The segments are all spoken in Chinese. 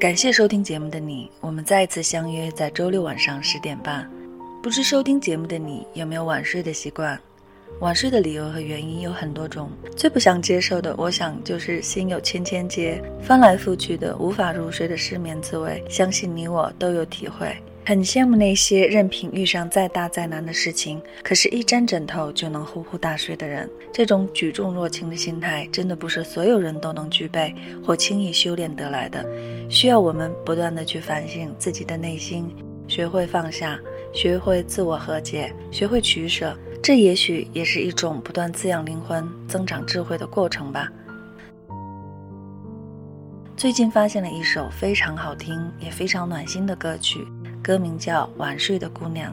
感谢收听节目的你，我们再次相约在周六晚上十点半。不知收听节目的你有没有晚睡的习惯？晚睡的理由和原因有很多种，最不想接受的，我想就是心有千千结，翻来覆去的无法入睡的失眠滋味。相信你我都有体会。很羡慕那些任凭遇上再大再难的事情，可是，一沾枕头就能呼呼大睡的人。这种举重若轻的心态，真的不是所有人都能具备或轻易修炼得来的，需要我们不断的去反省自己的内心，学会放下，学会自我和解，学会取舍。这也许也是一种不断滋养灵魂、增长智慧的过程吧。最近发现了一首非常好听也非常暖心的歌曲。歌名叫《晚睡的姑娘》，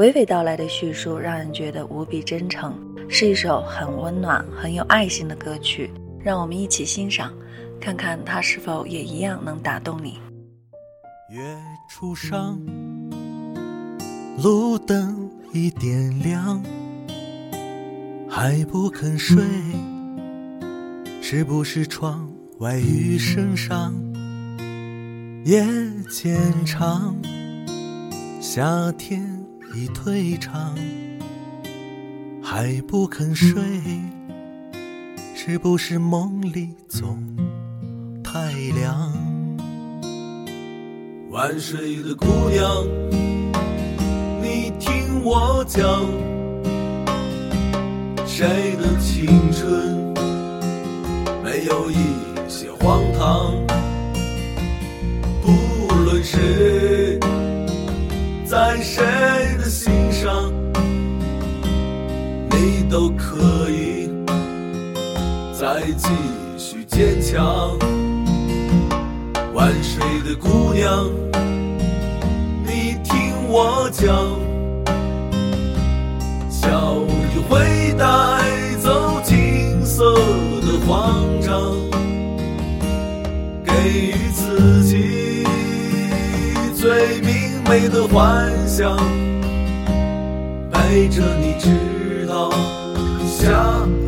娓娓道来的叙述让人觉得无比真诚，是一首很温暖、很有爱心的歌曲。让我们一起欣赏，看看它是否也一样能打动你。月初上，路灯已点亮，还不肯睡，是不是窗外雨声上，夜渐长？夏天已退场，还不肯睡，是不是梦里总太凉？晚睡的姑娘，你听我讲，谁的青春没有一些荒唐？都可以再继续坚强。晚睡的姑娘，你听我讲，笑意会带走金色的慌张，给予自己最明。媚的幻想，陪着你直想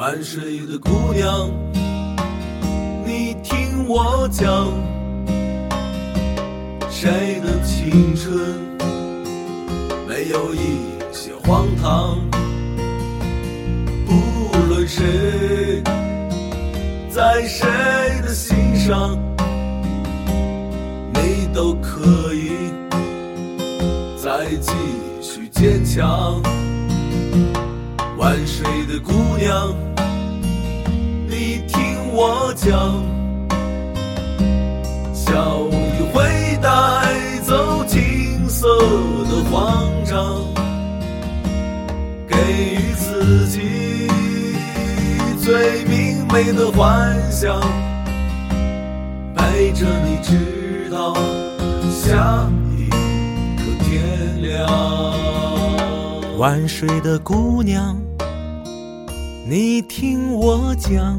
晚睡的姑娘，你听我讲，谁的青春没有一些荒唐？不论谁在谁的心上，你都可以再继续坚强。晚睡的姑娘。我讲，笑意会带走金色的慌张，给予自己最明媚的幻想，陪着你直到下一个天亮。晚睡的姑娘，你听我讲，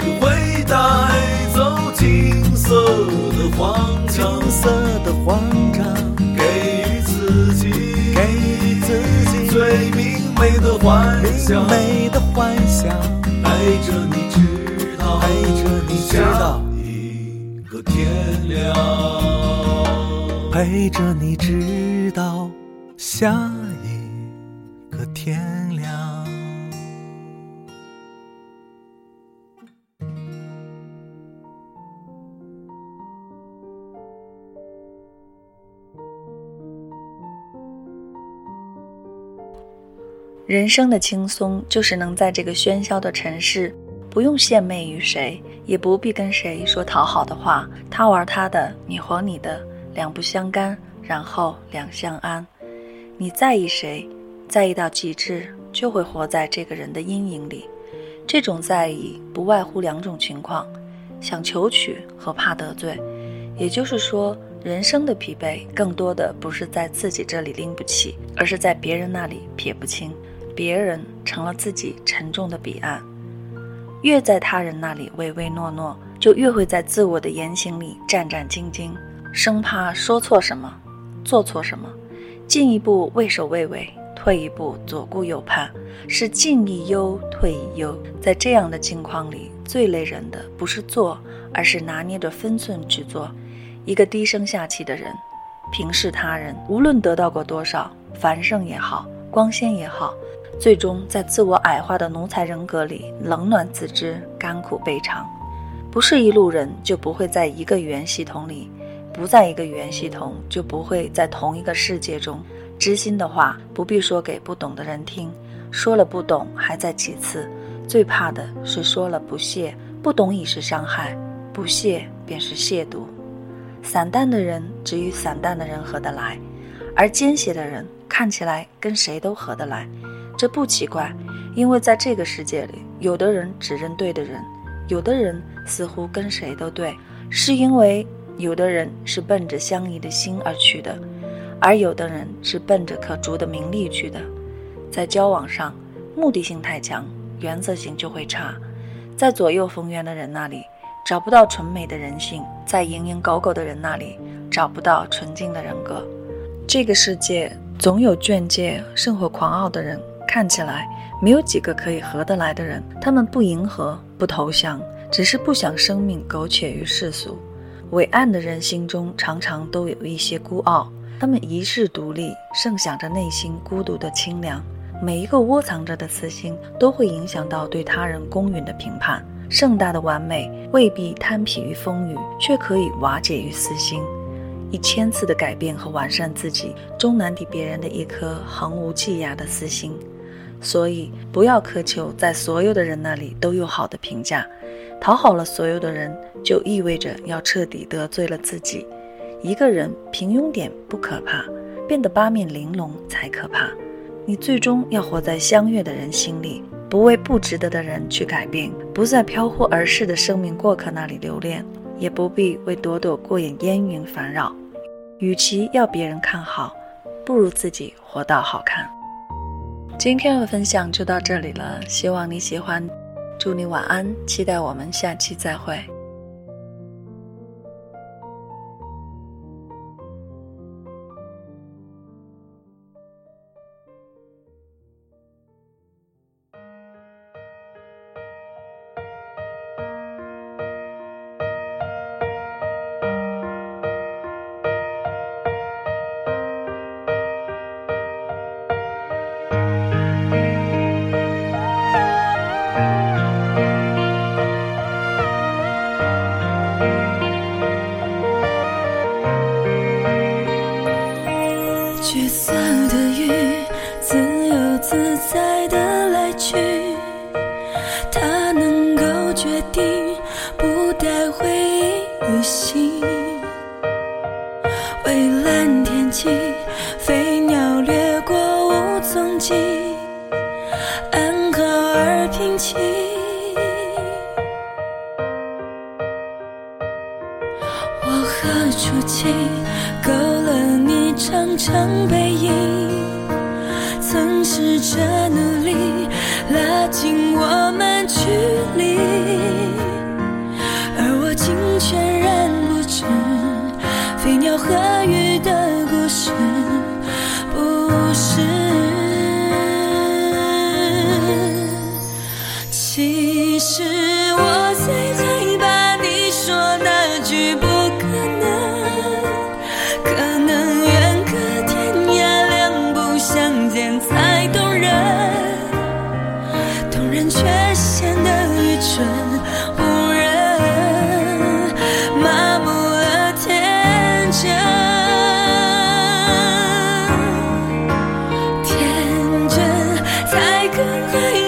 色的慌张，金色的慌张，给予自己，给予自己最明媚的幻想，明媚的幻想，陪着你直到，陪着你直到一个天亮。陪着你直到下一个天人生的轻松，就是能在这个喧嚣的城市，不用献媚于谁，也不必跟谁说讨好的话，他玩他的，你活你的。两不相干，然后两相安。你在意谁，在意到极致，就会活在这个人的阴影里。这种在意不外乎两种情况：想求取和怕得罪。也就是说，人生的疲惫更多的不是在自己这里拎不起，而是在别人那里撇不清。别人成了自己沉重的彼岸。越在他人那里唯唯诺诺，就越会在自我的言行里战战兢兢。生怕说错什么，做错什么，进一步畏首畏尾，退一步左顾右盼，是进亦忧，退亦忧。在这样的境况里，最累人的不是做，而是拿捏着分寸去做。一个低声下气的人，平视他人，无论得到过多少繁盛也好，光鲜也好，最终在自我矮化的奴才人格里冷暖自知，甘苦悲尝。不是一路人，就不会在一个语言系统里。不在一个语言系统，就不会在同一个世界中。知心的话不必说给不懂的人听，说了不懂还在其次，最怕的是说了不屑。不懂已是伤害，不屑便是亵渎。散淡的人只与散淡的人合得来，而奸邪的人看起来跟谁都合得来。这不奇怪，因为在这个世界里，有的人只认对的人，有的人似乎跟谁都对，是因为。有的人是奔着相宜的心而去的，而有的人是奔着可逐的名利去的。在交往上，目的性太强，原则性就会差。在左右逢源的人那里找不到纯美的人性，在蝇营狗苟的人那里找不到纯净的人格。这个世界总有眷戒、生活狂傲的人，看起来没有几个可以合得来的人。他们不迎合，不投降，只是不想生命苟且于世俗。伟岸的人心中常常都有一些孤傲，他们一世独立，盛享着内心孤独的清凉。每一个窝藏着的私心，都会影响到对他人公允的评判。盛大的完美未必贪疲于风雨，却可以瓦解于私心。一千次的改变和完善自己，终难抵别人的一颗横无际涯的私心。所以，不要苛求在所有的人那里都有好的评价。讨好了所有的人，就意味着要彻底得罪了自己。一个人平庸点不可怕，变得八面玲珑才可怕。你最终要活在相悦的人心里，不为不值得的人去改变，不在飘忽而逝的生命过客那里留恋，也不必为朵朵过眼烟云烦扰。与其要别人看好，不如自己活到好看。今天的分享就到这里了，希望你喜欢。祝你晚安，期待我们下期再会。聚散何处去勾勒你长长背影曾试着努力拉近我们距离而我竟全然不知飞鸟和鱼的故事。不是其实我最害怕你说那句不 Hey.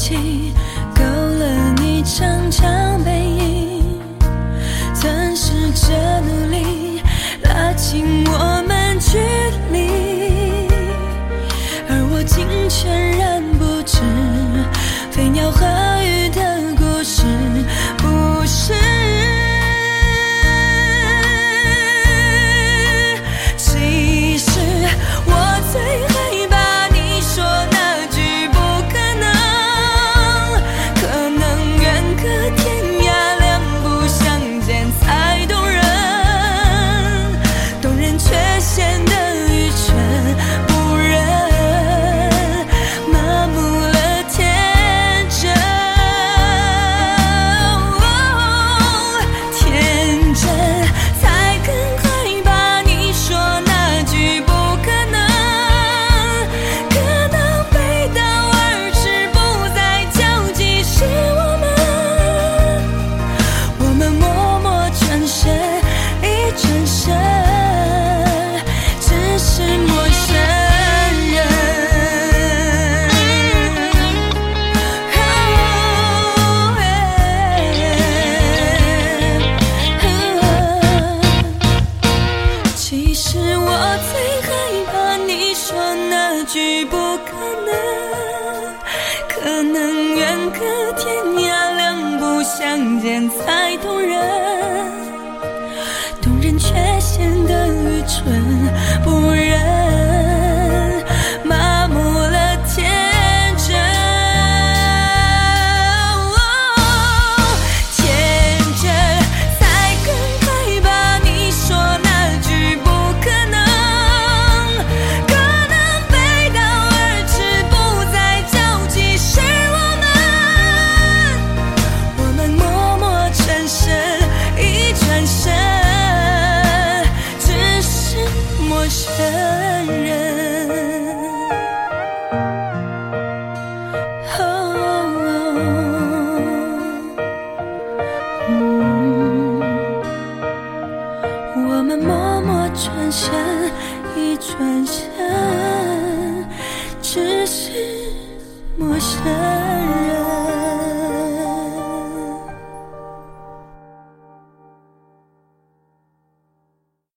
情。三